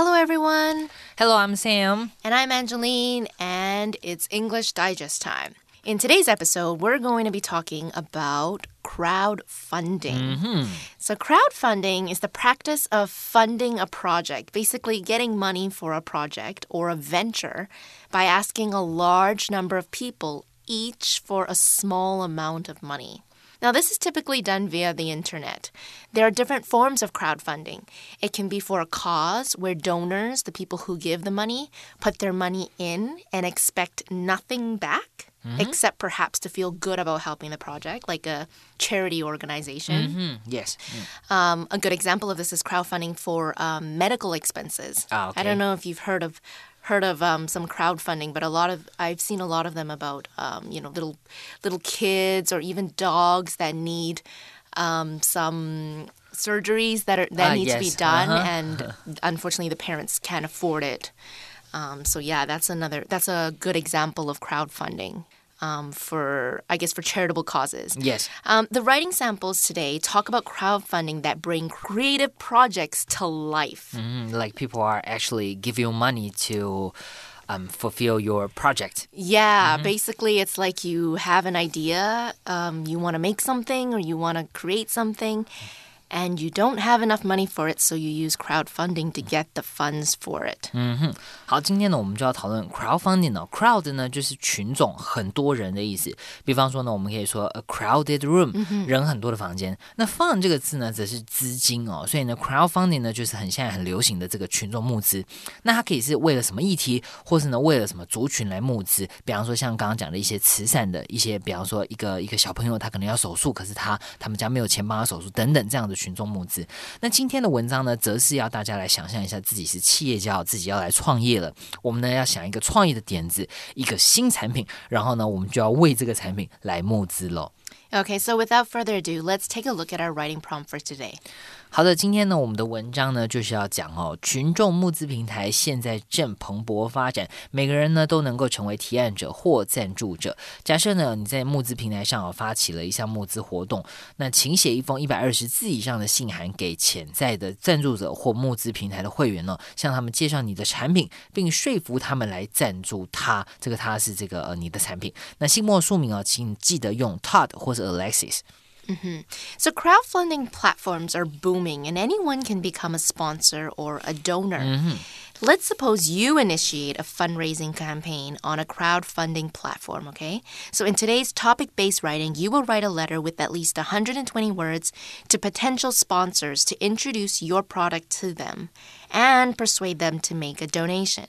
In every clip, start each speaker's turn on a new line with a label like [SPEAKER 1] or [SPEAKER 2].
[SPEAKER 1] Hello, everyone.
[SPEAKER 2] Hello, I'm Sam.
[SPEAKER 1] And I'm Angeline, and it's English Digest time. In today's episode, we're going to be talking about crowdfunding.
[SPEAKER 2] Mm-hmm.
[SPEAKER 1] So, crowdfunding is the practice of funding a project, basically getting money for a project or a venture by asking a large number of people each for a small amount of money. Now, this is typically done via the internet. There are different forms of crowdfunding. It can be for a cause where donors, the people who give the money, put their money in and expect nothing back. Except perhaps to feel good about helping the project, like a charity organization.
[SPEAKER 2] Mm, yes.
[SPEAKER 1] Um, a good example of this is crowdfunding for um, medical expenses.
[SPEAKER 2] Ah, okay.
[SPEAKER 1] I don't know if you've heard of heard of um, some crowdfunding, but a lot of I've seen a lot of them about um, you know little little kids or even dogs that need um, some surgeries that are that
[SPEAKER 2] Ah,
[SPEAKER 1] need to be done,
[SPEAKER 2] Uh-huh.
[SPEAKER 1] and unfortunately the parents can't afford it. Um, so yeah, that's another that's a good example of crowdfunding. Um, for I guess for charitable causes.
[SPEAKER 2] Yes.
[SPEAKER 1] Um, the writing samples today talk about crowdfunding that bring creative projects to life.
[SPEAKER 2] Mm, like people are actually give you money to um, fulfill your project.
[SPEAKER 1] Yeah, basically, it's like you have an idea, um, you want to make something or you want to create something, and you don't have enough money for it, so you use crowdfunding to get the funds for it.
[SPEAKER 2] 嗯哼好，今天呢，我们就要讨论 crowdfunding 呢。crowd 呢就是群众，很多人的意思。比方说呢，我们可以说 a crowded room，、人很多的房间。那 fund 这个字呢，则是资金哦，所以呢，crowdfunding 呢就是很现在很流行的这个群众募资。那它可以是为了什么议题，或是呢为了什么族群来募资？比方说像刚刚讲的一些慈善的一些，比方说一个一个小朋友他可能要手术，可是他他们家没有钱帮他手术等等这样的群众募资。那今天的文章呢，则是要大家来想象一下自己是企业家，自己要来创业了。我们呢要想一个创业的点子，一个新产品，然后呢，我们就要为这个产品来募资喽。
[SPEAKER 1] Okay, so without further ado, let's take a look at our writing prompt for today.
[SPEAKER 2] 好的，今天呢，我们的文章呢就是要讲哦，群众募资平台现在正蓬勃发展，每个人呢都能够成为提案者或赞助者。假设呢你在募资平台上哦发起了一项募资活动，那请写一封一百二十字以上的信函给潜在的赞助者或募资平台的会员呢，向他们介绍你的产品，并说服他们来赞助他。这个他是这个呃你的产品。那信末署名哦，请记得用 Todd 或者 Alexis。Mm-hmm.
[SPEAKER 1] So, crowdfunding platforms are booming, and anyone can become a sponsor or a donor. Mm-hmm. Let's suppose you initiate a fundraising campaign on a crowdfunding platform, okay? So, in today's topic based writing, you will write a letter with at least 120 words to potential sponsors to introduce your product to them and persuade them to make a donation.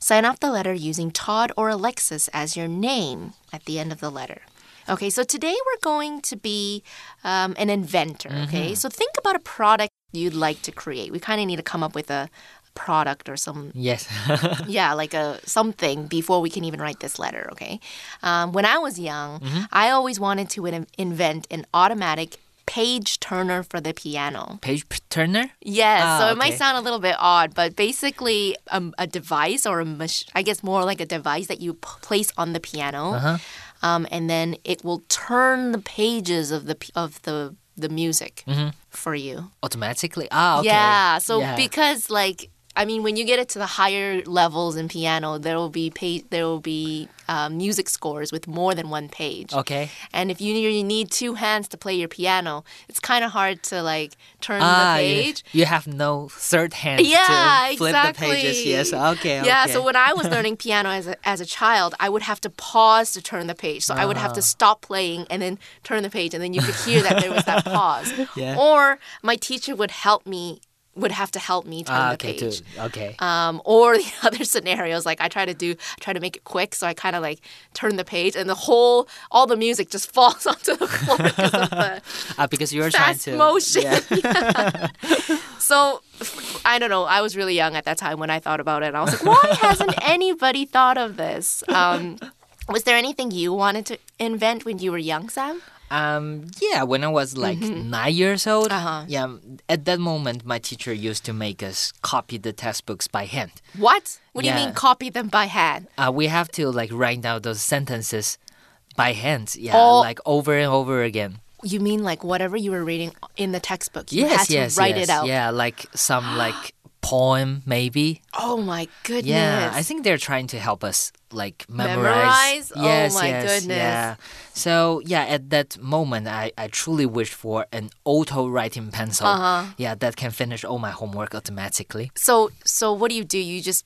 [SPEAKER 1] Sign off the letter using Todd or Alexis as your name at the end of the letter. Okay, so today we're going to be um, an inventor. Okay, so think about a product you'd like to create. We kind of need to come up with a product or some
[SPEAKER 2] Yes.
[SPEAKER 1] yeah like a something before we can even write this letter okay um, when i was young i always wanted to in- invent an automatic page turner for the piano
[SPEAKER 2] Page Turner.
[SPEAKER 1] Yes,
[SPEAKER 2] Ah,
[SPEAKER 1] so it might sound a little bit odd, but basically, um, a device or a mach- I guess more like a device that you p- place on the piano,
[SPEAKER 2] Uh-huh.
[SPEAKER 1] Um, and then it will turn the pages of the of the the music for you.
[SPEAKER 2] automatically. Ah, okay.
[SPEAKER 1] Yeah, so
[SPEAKER 2] Yeah.
[SPEAKER 1] because like I mean, when you get it to the higher levels in piano, there will be pa- there will be um, music scores with more than one page.
[SPEAKER 2] Okay.
[SPEAKER 1] And if you, you need two hands to play your piano, it's kind of hard to like turn
[SPEAKER 2] ah,
[SPEAKER 1] the page.
[SPEAKER 2] You, you, have no third hand
[SPEAKER 1] Yeah,
[SPEAKER 2] to flip
[SPEAKER 1] exactly.
[SPEAKER 2] the pages. Yes. Okay.
[SPEAKER 1] Yeah,
[SPEAKER 2] okay.
[SPEAKER 1] so when I was learning piano as a, as a child, I would have to pause to turn the page. So I would have to
[SPEAKER 2] Uh-huh.
[SPEAKER 1] stop playing and then turn the page, and then you could hear that there was that pause.
[SPEAKER 2] Yeah.
[SPEAKER 1] Or my teacher would help me, would have to help me turn the
[SPEAKER 2] okay.
[SPEAKER 1] page.
[SPEAKER 2] Too. Okay.
[SPEAKER 1] Um, or the other scenarios, like I try to do, try to make it quick, so I kind of like turn the page, and the whole, all the music just falls onto the floor because of the
[SPEAKER 2] Ah, because you were trying
[SPEAKER 1] fast
[SPEAKER 2] to
[SPEAKER 1] motion.
[SPEAKER 2] Yeah.
[SPEAKER 1] So I don't know. I was really young at that time when I thought about it. And I was like, why hasn't anybody thought of this? Um, was there anything you wanted to invent when you were young, Sam?
[SPEAKER 2] Um, yeah, when I was like nine years old,
[SPEAKER 1] Mm-hmm. Uh-huh.
[SPEAKER 2] yeah, at that moment, my teacher used to make us copy the textbooks by hand.
[SPEAKER 1] What? What do you mean copy them by hand?
[SPEAKER 2] Uh, we have to like write down those sentences by hand, yeah,
[SPEAKER 1] Oh.
[SPEAKER 2] like over and over again.
[SPEAKER 1] You mean like whatever you were reading in the textbook? You
[SPEAKER 2] yes,
[SPEAKER 1] had to
[SPEAKER 2] yes,
[SPEAKER 1] write
[SPEAKER 2] yes,
[SPEAKER 1] it out.
[SPEAKER 2] yeah, like some like poem, maybe.
[SPEAKER 1] Oh my goodness.
[SPEAKER 2] Yeah, I think they're trying to help us like memorize.
[SPEAKER 1] Memorize? Oh
[SPEAKER 2] Yes,
[SPEAKER 1] my
[SPEAKER 2] yes,
[SPEAKER 1] goodness.
[SPEAKER 2] Yeah. So yeah, at that moment, I, I truly wish for an auto writing pencil.
[SPEAKER 1] Uh-huh.
[SPEAKER 2] Yeah, that can finish all my homework automatically.
[SPEAKER 1] So so what do you do? You just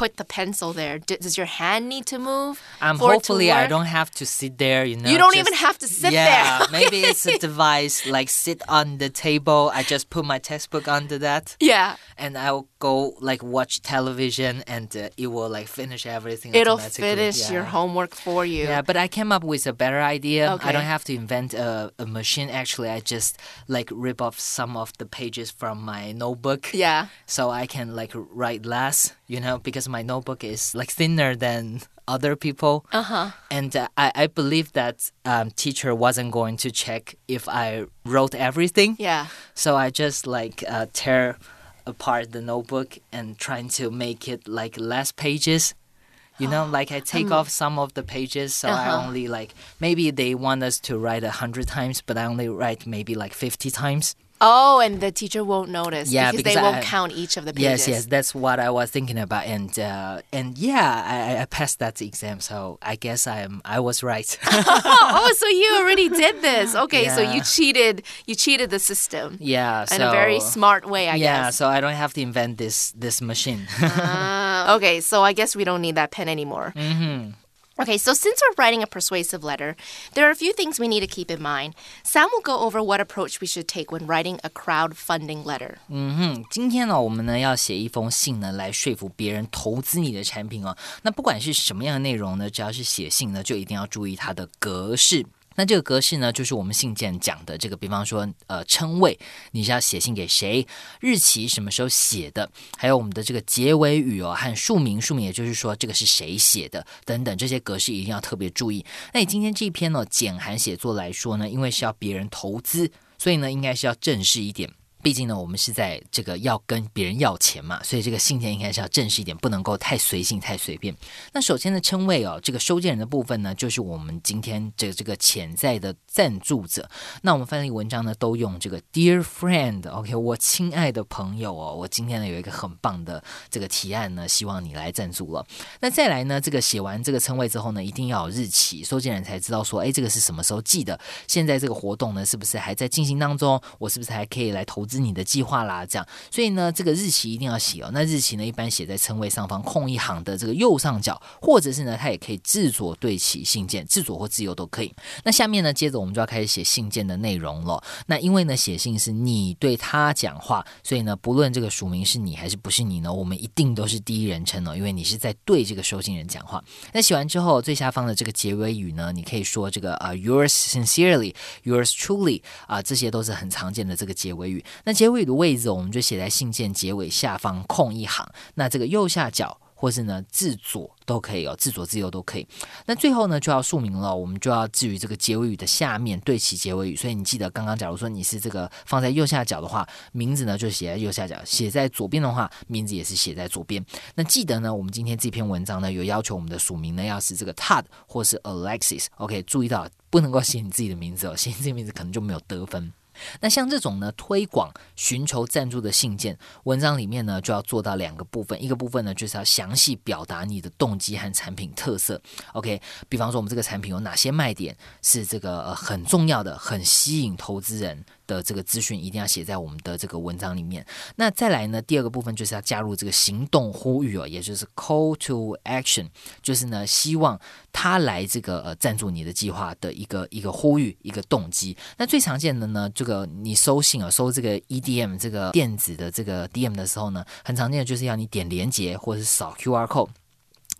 [SPEAKER 1] put the pencil there. D- does your hand need to move?
[SPEAKER 2] Um,
[SPEAKER 1] for it to
[SPEAKER 2] hopefully, I don't have to sit there. You know,
[SPEAKER 1] You don't
[SPEAKER 2] just-
[SPEAKER 1] even have to sit
[SPEAKER 2] yeah,
[SPEAKER 1] there.
[SPEAKER 2] maybe it's a device like sit on the table. I just put my textbook under that.
[SPEAKER 1] Yeah.
[SPEAKER 2] and I'll go like watch television and uh, it will like finish everything
[SPEAKER 1] It'll
[SPEAKER 2] automatically.
[SPEAKER 1] finish your homework for you.
[SPEAKER 2] Yeah, but I came up with a better idea.
[SPEAKER 1] Okay.
[SPEAKER 2] I don't have to invent a, a machine. Actually, I just like rip off some of the pages from my notebook.
[SPEAKER 1] Yeah.
[SPEAKER 2] So I can like write less, you know, because my notebook is like thinner than other people.
[SPEAKER 1] Uh huh.
[SPEAKER 2] And uh, I, I believe that um, teacher wasn't going to check if I wrote everything.
[SPEAKER 1] Yeah.
[SPEAKER 2] So I just like uh, tear apart the notebook and trying to make it like less pages. You know, like I take off some of the pages, so I
[SPEAKER 1] Uh-huh.
[SPEAKER 2] only like maybe they want us to write a hundred times, but I only write maybe like fifty times.
[SPEAKER 1] Oh, and the teacher won't notice
[SPEAKER 2] Yeah,
[SPEAKER 1] because,
[SPEAKER 2] because
[SPEAKER 1] they won't count each of the pages.
[SPEAKER 2] Yes, yes, that's what I was thinking about, and uh, and yeah, I, I passed that exam, so I guess I am I was right.
[SPEAKER 1] oh, so you already did this. Okay, so you cheated. You cheated the system
[SPEAKER 2] yeah,
[SPEAKER 1] in a very smart way, I
[SPEAKER 2] yeah,
[SPEAKER 1] guess.
[SPEAKER 2] so I don't have to invent this this machine.
[SPEAKER 1] Ah, okay, so I guess we don't need that pen anymore.
[SPEAKER 2] mm-hmm.
[SPEAKER 1] Okay, so since we're writing a persuasive letter, there are a few things we need to keep in mind. Sam will go over what approach we should take when writing a crowdfunding letter.
[SPEAKER 2] 嗯哼，今天呢，我们呢要写一封信呢，来说服别人投资你的产品哦。那不管是什么样的内容呢，只要是写信呢，就一定要注意它的格式。 那这个格式呢，就是我们信件讲的这个，比方说，呃，称谓，你是要写信给谁，日期什么时候写的，还有我们的这个结尾语哦，和署名，署名也就是说这个是谁写的等等，这些格式一定要特别注意。那你今天这一篇呢，简函写作来说呢，因为是要别人投资，所以呢，应该是要正式一点。毕竟呢，我们是在这个要跟别人要钱嘛，所以这个信件应该是要正式一点，不能够太随性、太随便。那首先的称谓哦，这个收件人的部分呢，就是我们今天这个这个潜在的赞助者。那我们翻译文章呢，都用这个 dear friend，OK，、我亲爱的朋友哦，我今天呢有一个很棒的这个提案呢，希望你来赞助了。那再来呢，这个写完这个称谓之后呢，一定要有日期，收件人才知道说，哎，这个是什么时候寄的？现在这个活动呢，是不是还在进行当中？我是不是还可以来投资资你的计划啦？这样，所以呢，这个日期一定要写哦。那日期呢，一般写在称谓上方空一行的这个右上角，或者是呢，它也可以自左对齐信件，自左或自右都可以。那下面呢，接着我们就要开始写信件的内容了。那因为呢，写信是你对他讲话，所以呢，不论这个署名是你还是不是你呢，我们一定都是第一人称哦，因为你是在对这个收信人讲话。那写完之后，最下方的这个结尾语呢，你可以说这个啊、yours sincerely, yours truly 啊、这些都是很常见的这个结尾语。那结尾的位置，我们就写在信件结尾下方空一行。那这个右下角。或是呢，自左都可以哦，自左自右都可以。那最后呢，就要署名了，我们就要置于这个结尾语的下面对齐结尾语。所以你记得刚刚，假如说你是这个放在右下角的话，名字呢就写在右下角；写在左边的话，名字也是写在左边。那记得呢，我们今天这篇文章呢有要求我们的署名呢要是这个 Todd 或是 Alexis。OK，注意到不能够写你自己的名字哦，写你自己的名字可能就没有得分。那像这种呢，推广寻求赞助的信件，文章里面呢就要做到两个部分，一个部分呢就是要详细表达你的动机和产品特色。OK，比方说我们这个产品有哪些卖点是这个、呃、很重要的、很吸引投资人的这个资讯，一定要写在我们的这个文章里面。那再来呢，第二个部分就是要加入这个行动呼吁哦，也就是 call to action，就是呢希望他来这个呃赞助你的计划的一个一个呼吁、一个动机。那最常见的呢，这个你收信啊，收这个 EDM 这个电子的这个 DM 的时候呢，很常见的就是要你点连接或者是扫 QR code。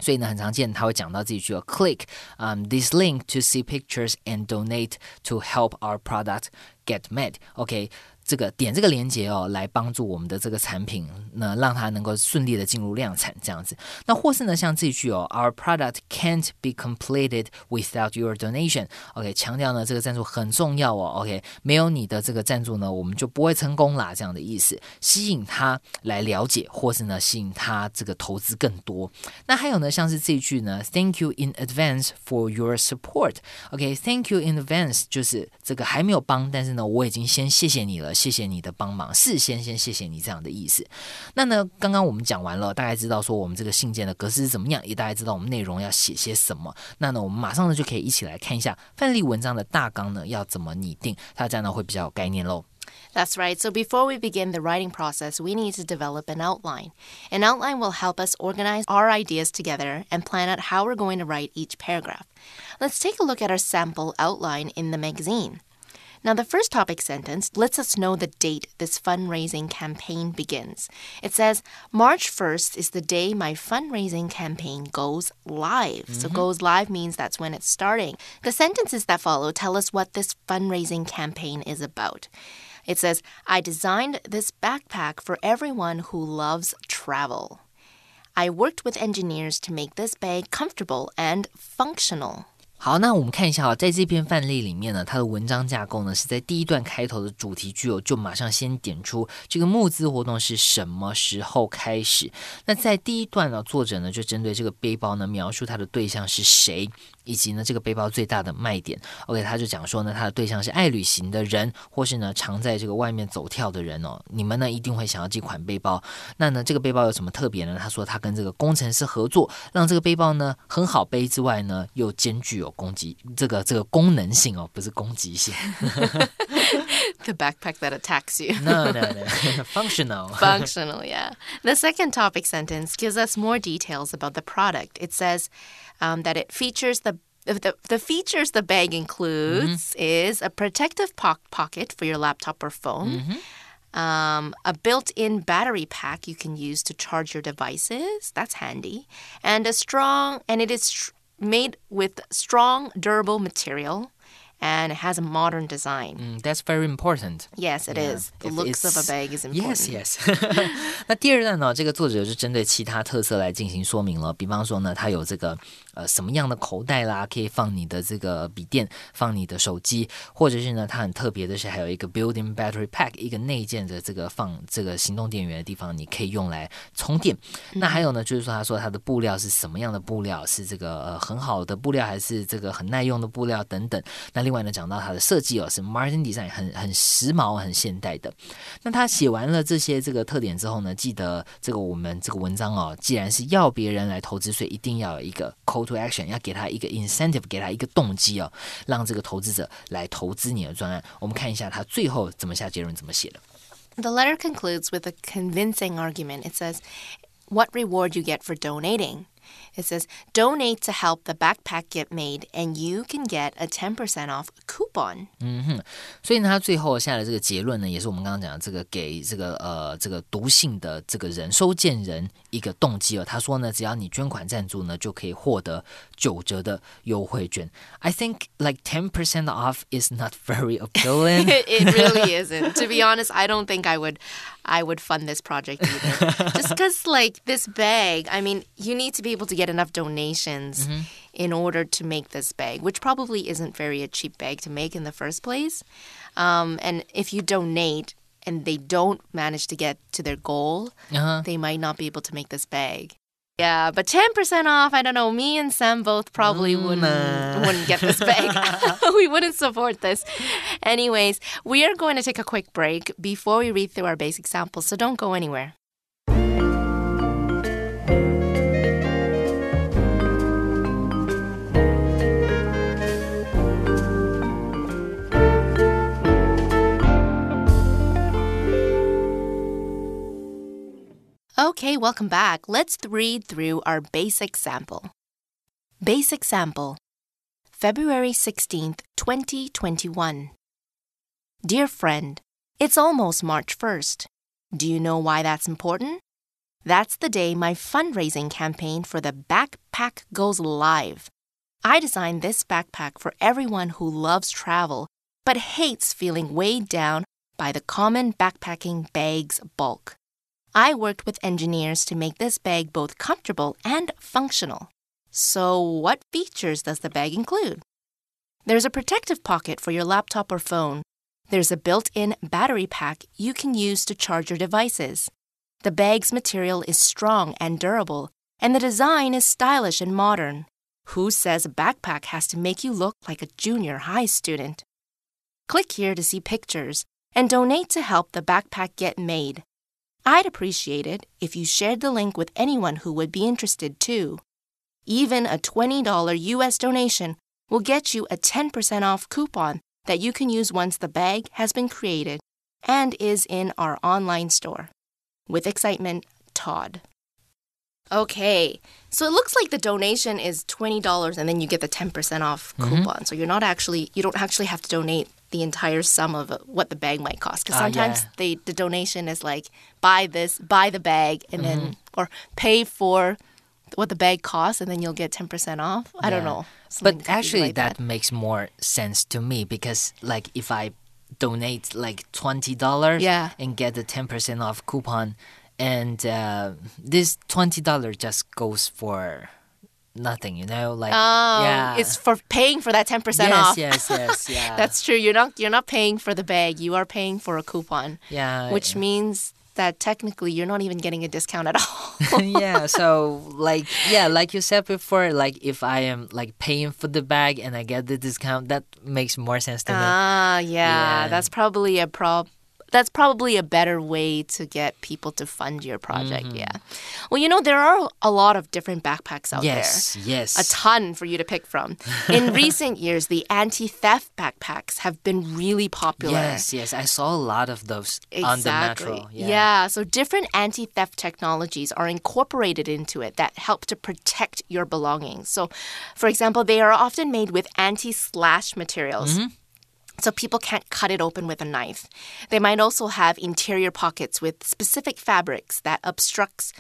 [SPEAKER 2] 所以呢，很常见他会讲到这一句哦，click um this link to see pictures and donate to help our product get made。OK， 这个点这个连接哦，来帮助我们的这个产品，那让它能够顺利的进入量产这样子。那或是呢，像这一句哦，Our product can't be completed without your donation。OK，强调呢这个赞助很重要哦。OK，没有你的这个赞助呢，我们就不会成功啦，这样的意思，吸引他来了解，或是呢吸引他这个投资更多。那还有呢，像是这一句呢，Thank you in advance for your support。OK，Thank you in advance 就是这个还没有帮，但是呢我已经先谢谢你了。谢谢你的帮忙，事先先谢谢你这样的意思。那呢，刚刚我们讲完了，大概知道说我们这个信件的格式是怎么样，也大概知道我们内容要写些什么。那呢，我们马上呢就可以一起来看一下范例文章的大纲呢要怎么拟定，它这样呢会比较有概念喽。
[SPEAKER 1] That's right. So before we begin the writing process, we need to develop an outline. An outline will help us organize our ideas together and plan out how we're going to write each paragraph. Let's take a look at our sample outline in the magazine. Now, the first topic sentence lets us know the date this fundraising campaign begins. It says, March 1st is the day my fundraising campaign goes live. Mm -hmm. So, mm-hmm. goes live means that's when it's starting. The sentences that follow tell us what this fundraising campaign is about. It says, I designed this backpack for everyone who loves travel. I worked with engineers to make this bag comfortable and functional.
[SPEAKER 2] 好，那我们看一下啊，在这篇范例里面呢，它的文章架构呢是在第一段开头的主题句哦，就马上先点出这个募资活动是什么时候开始。那在第一段呢，作者呢就针对这个背包呢描述它的对象是谁。以及呢，这个背包最大的卖点，OK，他就讲说呢，他的对象是爱旅行的人，或是呢常在这个外面走跳的人哦。你们呢一定会想要这款背包。那呢，这个背包有什么特别呢？他说他跟这个工程师合作，让这个背包呢很好背之外呢，又兼具有攻击这个这个功能性哦，不是攻击性。
[SPEAKER 1] The backpack that attacks you.
[SPEAKER 2] No, no, no. Functional.
[SPEAKER 1] Functional, yeah. The second topic sentence gives us more details about the product. It says um, that it features the the, the features the bag includes mm-hmm. is a protective po- pocket for your laptop or phone, mm-hmm. um, a built in battery pack you can use to charge your devices. That's handy. And a strong, and it is made with strong, durable material and it has a modern design.
[SPEAKER 2] Mm, that's very important.
[SPEAKER 1] Yes, it yeah. is. The if looks of a bag is important.
[SPEAKER 2] Yes, yes. 那第二段呢，这个作者是针对其他特色来进行说明了。比方说呢，它有这个 呃什么样的口袋啦，可以放你的这个笔电，放你的手机，或者是呢，它很特别的是还有一个 building battery pack，一个内建的这个放这个行动电源的地方，你可以用来充电。那还有呢，就是说他说它的布料是什么样的布料，是这个呃很好的布料，还是这个很耐用的布料等等。那另另外呢，讲到它的设计哦，是 Martin Design，很很时髦、很现代的。那他写完了这些这个特点之后呢，记得这个我们这个文章哦，既然是要别人来投资，所以一定要有一个 call to action，要给他一个 incentive，给他一个动机哦，让这个投资者来投资你的专案。我们看一下他最后怎么下结论，怎么写的。
[SPEAKER 1] The letter concludes with a convincing argument. It says, "What reward you get for donating?" It says donate to help the backpack get made, and you can get a ten percent off coupon.
[SPEAKER 2] 嗯哼，所以呢，他最后下的这个结论呢，也是我们刚刚讲的这个给这个呃这个读信的这个人收件人一个动机哦。他说呢，只要你捐款赞助呢，就可以获得九折的优惠券。I think like ten percent off is not very appealing.
[SPEAKER 1] it really isn't. To be honest, I don't think I would. I would fund this project either. Just because, like, this bag, I mean, you need to be able to get enough donations mm-hmm. in order to make this bag, which probably isn't very a cheap bag to make in the first place. Um, and if you donate and they don't manage to get to their goal, uh-huh. they might not be able to make this bag. Yeah, but 10% off, I don't know, me and Sam both probably mm, wouldn't wouldn't get this bag. we wouldn't support this. Anyways, we are going to take a quick break before we read through our basic samples, so don't go anywhere. Okay, welcome back. Let's read through our basic sample. Basic sample February 16th, 2021. Dear friend, it's almost March 1st. Do you know why that's important? That's the day my fundraising campaign for the backpack goes live. I designed this backpack for everyone who loves travel but hates feeling weighed down by the common backpacking bag's bulk. I worked with engineers to make this bag both comfortable and functional. So, what features does the bag include? There's a protective pocket for your laptop or phone. There's a built in battery pack you can use to charge your devices. The bag's material is strong and durable, and the design is stylish and modern. Who says a backpack has to make you look like a junior high student? Click here to see pictures and donate to help the backpack get made. I'd appreciate it if you shared the link with anyone who would be interested too. Even a $20 US donation will get you a 10% off coupon that you can use once the bag has been created and is in our online store. With excitement, Todd. Okay, so it looks like the donation is $20 and then you get the 10% off mm-hmm. coupon. So you're not actually, you don't actually have to donate the entire sum of what the bag might cost. Because
[SPEAKER 2] Ah,
[SPEAKER 1] sometimes
[SPEAKER 2] yeah.
[SPEAKER 1] they, the donation is like, buy this, buy the bag, and then, or pay for what the bag costs and then you'll get 10% off. I don't know. something
[SPEAKER 2] But actually,
[SPEAKER 1] like
[SPEAKER 2] that, makes more sense to me because, like, if I donate like twenty dollars,
[SPEAKER 1] Yeah.
[SPEAKER 2] and get the ten percent off coupon, and uh, this twenty dollar just goes for nothing, you know, like
[SPEAKER 1] Oh,
[SPEAKER 2] yeah,
[SPEAKER 1] it's for paying for that 10%
[SPEAKER 2] yes,
[SPEAKER 1] off.
[SPEAKER 2] yes, yes, yeah,
[SPEAKER 1] That's true. You're not you're not paying for the bag. You are paying for a coupon,
[SPEAKER 2] yeah,
[SPEAKER 1] which means that technically you're not even getting a discount at all.
[SPEAKER 2] yeah so like yeah like you said before like if i am like paying for the bag and i get the discount that makes more sense to me
[SPEAKER 1] ah, yeah,
[SPEAKER 2] Yeah.
[SPEAKER 1] that's probably a prob that's probably a better way to get people to fund your project.
[SPEAKER 2] Mm-hmm.
[SPEAKER 1] Yeah. Well, you know there are a lot of different backpacks out there.
[SPEAKER 2] yes yes
[SPEAKER 1] a ton for you to pick from. In recent years, the anti-theft backpacks have been really popular.
[SPEAKER 2] yes yes i saw a lot of those on the metro
[SPEAKER 1] Yeah. So different anti theft technologies are incorporated into it that help to protect your belongings. So, for example, they are often made with anti slash materials.
[SPEAKER 2] Mm-hmm.
[SPEAKER 1] So people can't cut it open with a knife. They might also have interior pockets with specific fabrics that obstructs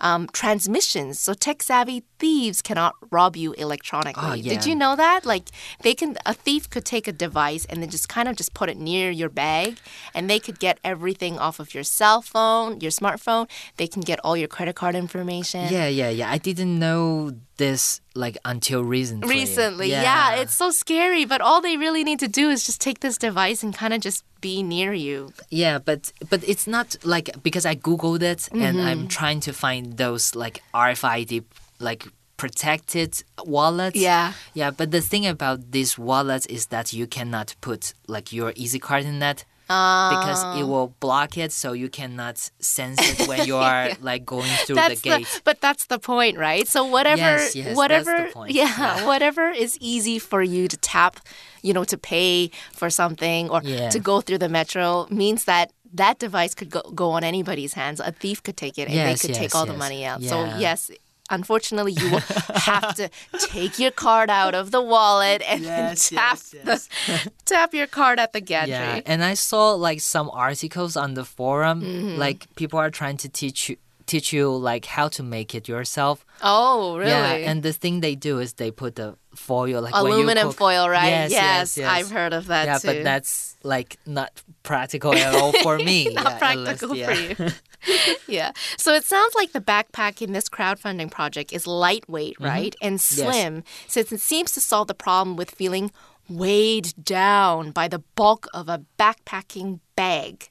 [SPEAKER 1] um, transmissions. So tech savvy thieves cannot rob you electronically.
[SPEAKER 2] Oh,
[SPEAKER 1] Did you know that? Like they can, a thief could take a device and then just kind of just put it near your bag, and they could get everything off of your cell phone, your smartphone. They can get all your credit card information.
[SPEAKER 2] yeah yeah yeah i didn't know this like until recently
[SPEAKER 1] Recently, yeah. it's so scary, but all they really need to do is just take this device and kind of just be near you.
[SPEAKER 2] Yeah, but but it's not like because I googled it and
[SPEAKER 1] Mm-hmm.
[SPEAKER 2] I'm trying to find those like RFID like protected wallets.
[SPEAKER 1] Yeah.
[SPEAKER 2] Yeah, but the thing about these wallets is that you cannot put like your EasyCard in that. Because it ah. will block it, so you cannot sense it when you are like going through
[SPEAKER 1] that's
[SPEAKER 2] the gate.
[SPEAKER 1] but that's the point, right? So whatever,
[SPEAKER 2] Yes, yes,
[SPEAKER 1] whatever,
[SPEAKER 2] the point.
[SPEAKER 1] yeah,
[SPEAKER 2] Yeah.
[SPEAKER 1] whatever is easy for you to tap, you know, to pay for something or
[SPEAKER 2] Yeah.
[SPEAKER 1] to go through the metro means that that device could go, go on anybody's hands. A thief could take it and they
[SPEAKER 2] Yes,
[SPEAKER 1] could take all the money out. So yes. Unfortunately, you will have to take your card out of the wallet and
[SPEAKER 2] Yes,
[SPEAKER 1] tap
[SPEAKER 2] yes,
[SPEAKER 1] the tap your card at the gantry.
[SPEAKER 2] Yeah, and I saw like some articles on the forum,
[SPEAKER 1] Mm-hmm.
[SPEAKER 2] like people are trying to teach you teach you like how to make it yourself.
[SPEAKER 1] Oh, really?
[SPEAKER 2] Yeah, and the thing they do is they put the foil like
[SPEAKER 1] Aluminum foil, right?
[SPEAKER 2] Yes, yes, yes.
[SPEAKER 1] I've heard of that
[SPEAKER 2] yeah,
[SPEAKER 1] too.
[SPEAKER 2] but that's like not practical at all for me.
[SPEAKER 1] not
[SPEAKER 2] yeah, at least,
[SPEAKER 1] practical
[SPEAKER 2] yeah.
[SPEAKER 1] for you. yeah. So it sounds like the backpack in this crowdfunding project is lightweight,
[SPEAKER 2] Mm-hmm.
[SPEAKER 1] right? And slim, since it seems to solve the problem with feeling weighed down by the bulk of a backpacking bag.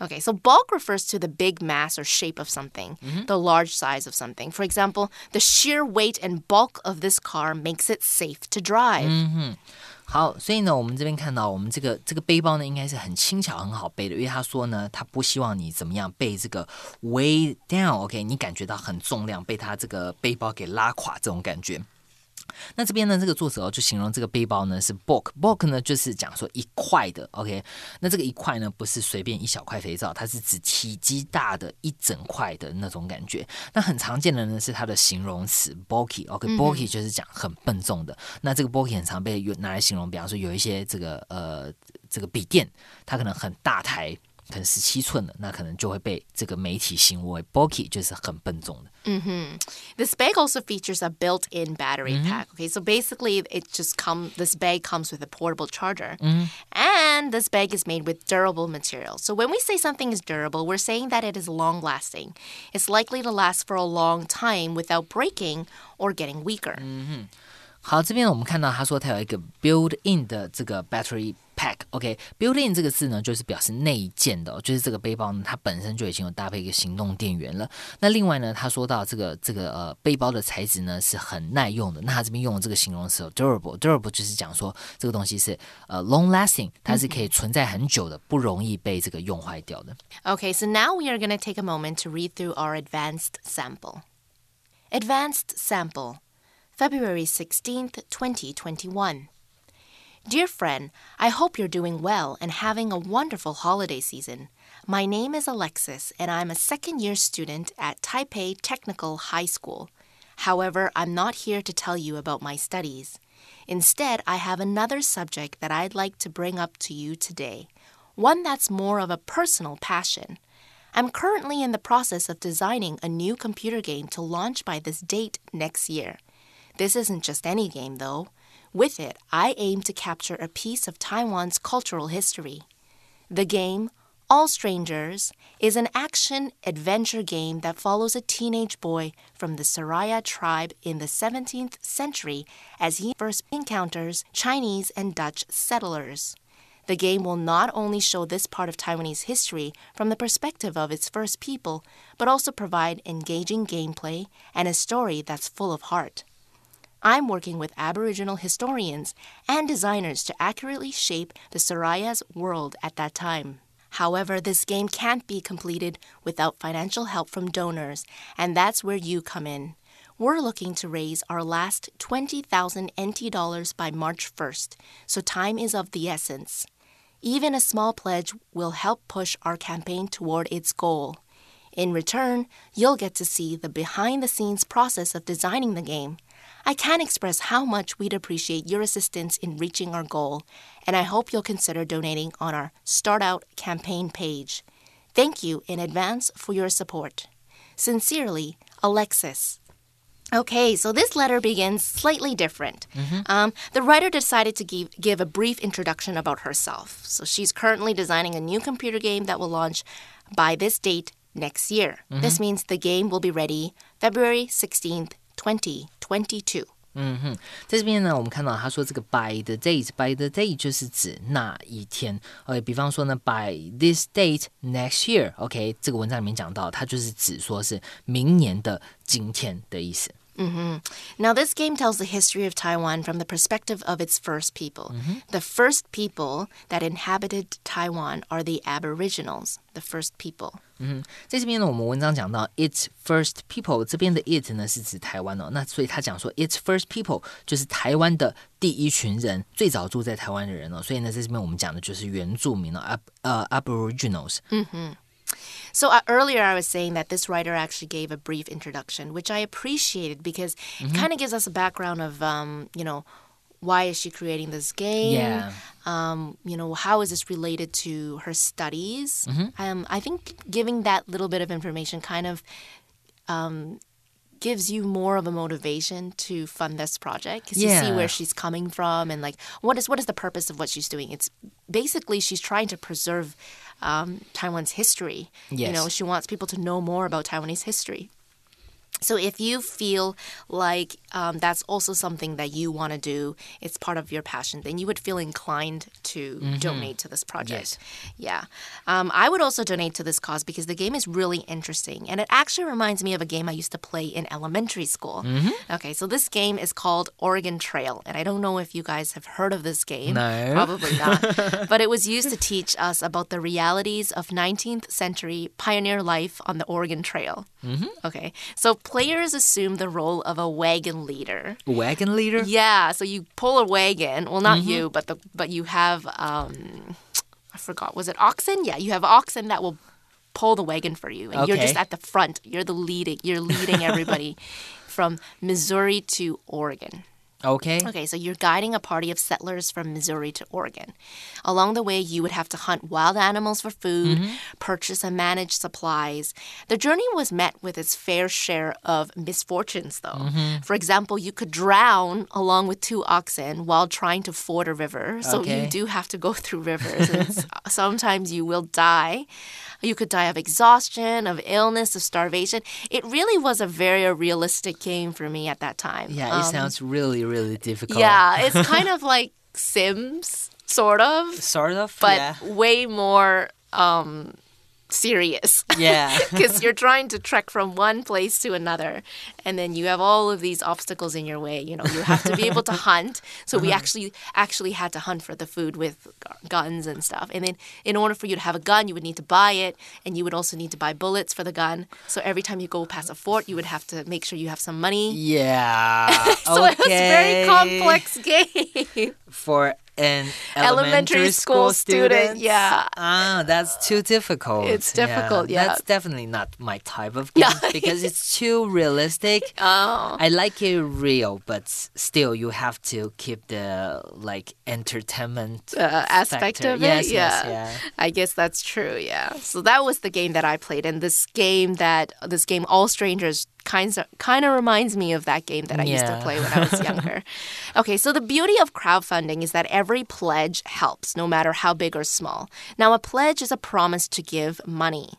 [SPEAKER 1] Okay, so bulk refers to the big mass or shape of something,
[SPEAKER 2] Mm-hmm.
[SPEAKER 1] the large size of something. For example, the sheer weight and bulk of this car makes it safe to drive.
[SPEAKER 2] Mm-hmm. 好，所以呢，我们这边看到，我们这个这个背包呢，应该是很轻巧、很好背的，因为他说呢，他不希望你怎么样被这个 weigh down，OK，、你感觉到很重量，被他这个背包给拉垮这种感觉。那这边呢，这个作者哦就形容这个背包呢是 book，book 呢就是讲说一块的，OK。那这个一块呢不是随便一小块肥皂，它是指体积大的一整块的那种感觉。那很常见的呢是它的形容词 bulky，OK，bulky、就是讲很笨重的。那这个 bulky 很常被用拿来形容，比方说有一些这个呃这个笔电，它可能很大台。可能十七寸的，那可能就会被这个媒体形容为 bulky，就是很笨重的。
[SPEAKER 1] This bag also features a built-in battery pack. Okay, so basically, it just come. This bag comes with a portable charger, and this bag is made with durable materials. So when we say something is durable, we're saying that it is long-lasting. It's likely to last for a long time without breaking or getting weaker.
[SPEAKER 2] 好，这边我们看到他说他有一个 built-in 的这个 battery pack，OK，built in 这个字呢，就是表示内建的，就是这个背包呢，它本身就已经有搭配一个行动电源了。那另外呢，他说到这个这个呃背包的材质呢是很耐用的，那他这边用的这个形容词 durable，durable 就是讲说这个东西是呃 long lasting，它是可以存在很久的，不容易被这个用坏掉的。
[SPEAKER 1] Okay, so now we are going to take a moment to read through our advanced sample. Advanced sample, February 16th, 2021. Dear friend, I hope you're doing well and having a wonderful holiday season. My name is Alexis, and I'm a second year student at Taipei Technical High School. However, I'm not here to tell you about my studies. Instead, I have another subject that I'd like to bring up to you today, one that's more of a personal passion. I'm currently in the process of designing a new computer game to launch by this date next year. This isn't just any game, though. With it, I aim to capture a piece of Taiwan's cultural history. The game, All Strangers, is an action adventure game that follows a teenage boy from the Siraya tribe in the 17th century as he first encounters Chinese and Dutch settlers. The game will not only show this part of Taiwanese history from the perspective of its first people, but also provide engaging gameplay and a story that's full of heart. I'm working with Aboriginal historians and designers to accurately shape the Siraya's world at that time. However, this game can't be completed without financial help from donors, and that's where you come in. We're looking to raise our last 20,000 NT dollars by March 1st, so time is of the essence. Even a small pledge will help push our campaign toward its goal. In return, you'll get to see the behind the scenes process of designing the game. I can't express how much we'd appreciate your assistance in reaching our goal, and I hope you'll consider donating on our Start Out campaign page. Thank you in advance for your support. Sincerely, Alexis. Okay, so this letter begins slightly different. Um, the writer decided to give, give a brief introduction about herself. So she's currently designing a new computer game that will launch by this date next year. This means the game will be ready February 16th, Twenty, twenty-two
[SPEAKER 2] 嗯哼，在这边呢，我们看到他说这个 by the date，by the date 就是指那一天。OK，比方说呢，by this date next year，OK，、这个文章里面讲到，它就是指说是明年的今天的意思。
[SPEAKER 1] Now, this game tells the history of Taiwan from the perspective of its first people. The first people that inhabited Taiwan are the Aboriginals, the first people.
[SPEAKER 2] 嗯，在这边呢，我们文章讲到 its first people 这边的 it 呢是指台湾哦，那所以他讲说 its first people 就是台湾的第一群人，最早住在台湾的人哦，所以呢，在这边我们讲的就是原住民哦，ab 呃 aboriginals。
[SPEAKER 1] So uh, earlier I was saying that this writer actually gave a brief introduction, which I appreciated because it kind of gives us a background of, um, you know, why is she creating this game?
[SPEAKER 2] Yeah.
[SPEAKER 1] Um, you know, how is this related to her studies? Um, I think giving that little bit of information kind of um, gives you more of a motivation to fund this project because you see where she's coming from and like what is what is the purpose of what she's doing. It's basically she's trying to preserve um, Taiwan's history. Yes. You know, she wants people to know more about Taiwanese history. So if you feel like um, that's also something that you want to do, it's part of your passion, then you would feel inclined to donate to this project. Yeah. Um, I would also donate to this cause because the game is really interesting. And it actually reminds me of a game I used to play in elementary school. Okay, so this game is called Oregon Trail. And I don't know if you guys have heard of this game.
[SPEAKER 2] No.
[SPEAKER 1] Probably not. but it was used to teach us about the realities of 19th century pioneer life on the Oregon Trail. Okay, so players assume the role of a wagon leader.
[SPEAKER 2] Wagon
[SPEAKER 1] leader，Yeah, so you pull a wagon. Well, not you, but the but you have um, I forgot. Was it oxen? Yeah, you have oxen that will pull the wagon for you, and you're just at the front. You're the leading. You're leading everybody from Missouri to Oregon. OK，Okay, so you're guiding a party of settlers from Missouri to Oregon. Along the way, you would have to hunt wild animals for food, mm-hmm. purchase and manage supplies. The journey was met with its fair share of misfortunes, though. Mm-hmm. For example, you could drown along with two oxen while trying to ford a river. So
[SPEAKER 2] Okay.
[SPEAKER 1] you do have to go through rivers. and uh, sometimes you will die. You could die of exhaustion, of illness, of starvation. It really was a very realistic game for me at that time.
[SPEAKER 2] Yeah, it um, sounds really really difficult.
[SPEAKER 1] Yeah, it's kind of like Sims. sort of,
[SPEAKER 2] Sort of.
[SPEAKER 1] but
[SPEAKER 2] yeah.
[SPEAKER 1] way more um, serious.
[SPEAKER 2] Yeah.
[SPEAKER 1] Because you're trying to trek from one place to another, and then you have all of these obstacles in your way. You know, you have to be able to hunt. So we uh-huh. actually actually had to hunt for the food with guns and stuff. And then in order for you to have a gun, you would need to buy it, and you would also need to buy bullets for the gun. So every time you go past a fort, you would have to make sure you have some money.
[SPEAKER 2] Yeah.
[SPEAKER 1] So it was a very complex game.
[SPEAKER 2] for an
[SPEAKER 1] Elementary school student, yeah.
[SPEAKER 2] Ah, that's too difficult.
[SPEAKER 1] It's difficult, yeah.
[SPEAKER 2] That's definitely not my type of game
[SPEAKER 1] Yeah.
[SPEAKER 2] because it's too realistic.
[SPEAKER 1] oh.
[SPEAKER 2] I like it real, but still you have to keep the like entertainment
[SPEAKER 1] uh, aspect
[SPEAKER 2] factor.
[SPEAKER 1] of it.
[SPEAKER 2] Yes,
[SPEAKER 1] yeah.
[SPEAKER 2] yes, yeah.
[SPEAKER 1] I guess that's true. Yeah. So that was the game that I played, and this game that this game All Strangers kind of kind of reminds me of that game that I used to
[SPEAKER 2] Yeah.
[SPEAKER 1] play when I was younger. okay, so the beauty of crowdfunding is that every pledge helps, no matter how big or small. Now, a pledge is a promise to give money.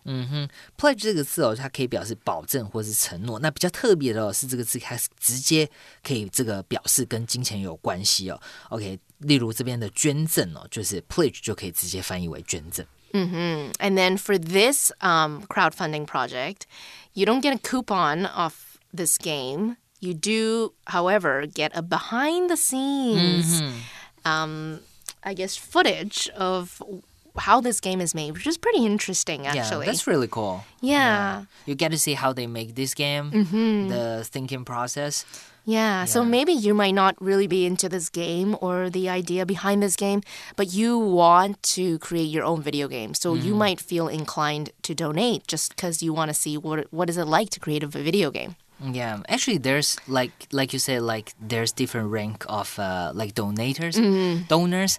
[SPEAKER 2] pledge 这个字哦，它可以表示保证或是承诺。那比较特别的哦，是这个字，它是直接可以这个表示跟金钱有关系哦。OK，例如这边的捐赠哦，就是 pledge 就可以直接翻译为捐赠。
[SPEAKER 1] And then for this um, crowdfunding project, you don't get a coupon off this game. You do, however, get a behind the scenes, um, I guess, footage of how this game is made, which is pretty interesting, actually.
[SPEAKER 2] Yeah, that's really cool.
[SPEAKER 1] yeah.
[SPEAKER 2] You get to see how they make this game,
[SPEAKER 1] Mm-hmm.
[SPEAKER 2] the thinking process.
[SPEAKER 1] Yeah, so maybe you might not really be into this game or the idea behind this game, but you want to create your own video game. So you might feel inclined to donate just because you want to see what what is it like to create a video game.
[SPEAKER 2] Yeah, actually, there's like like you said, like there's different rank of uh, like donators,
[SPEAKER 1] Mm-hmm.
[SPEAKER 2] donors,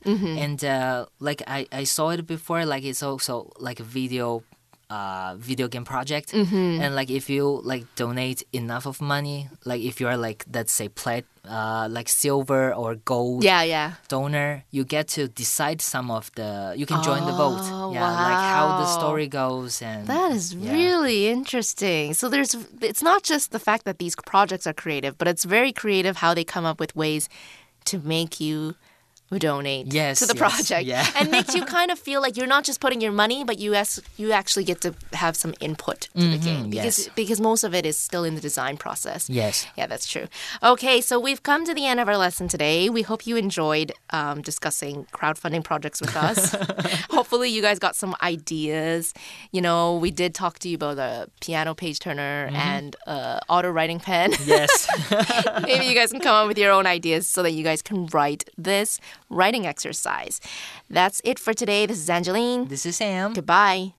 [SPEAKER 2] and uh, like I I saw it before. Like it's also like a video. Uh, video game project
[SPEAKER 1] Mm-hmm.
[SPEAKER 2] and like if you like donate enough of money like if you're like let's say plat uh like silver or gold
[SPEAKER 1] Yeah, yeah.
[SPEAKER 2] donor you get to decide some of the you can join the vote
[SPEAKER 1] Oh,
[SPEAKER 2] yeah like how the story goes and
[SPEAKER 1] That is
[SPEAKER 2] yeah.
[SPEAKER 1] really interesting. So there's it's not just the fact that these projects are creative, but it's very creative how they come up with ways to make you donate
[SPEAKER 2] Yes,
[SPEAKER 1] to the
[SPEAKER 2] yes,
[SPEAKER 1] project
[SPEAKER 2] yeah.
[SPEAKER 1] and makes you kind of feel like you're not just putting your money but you as, you actually get to have some input to the game because
[SPEAKER 2] Mm-hmm, yes.
[SPEAKER 1] because most of it is still in the design process.
[SPEAKER 2] yes
[SPEAKER 1] Yeah, that's true. Okay, so we've come to the end of our lesson today. We hope you enjoyed um, discussing crowdfunding projects with us. Hopefully, you guys got some ideas. You know, we did talk to you about the piano page turner and uh, auto writing pen.
[SPEAKER 2] yes
[SPEAKER 1] Maybe you guys can come up with your own ideas so that you guys can write this writing exercise. That's it for today. This is Angeline.
[SPEAKER 2] this is sam
[SPEAKER 1] Goodbye.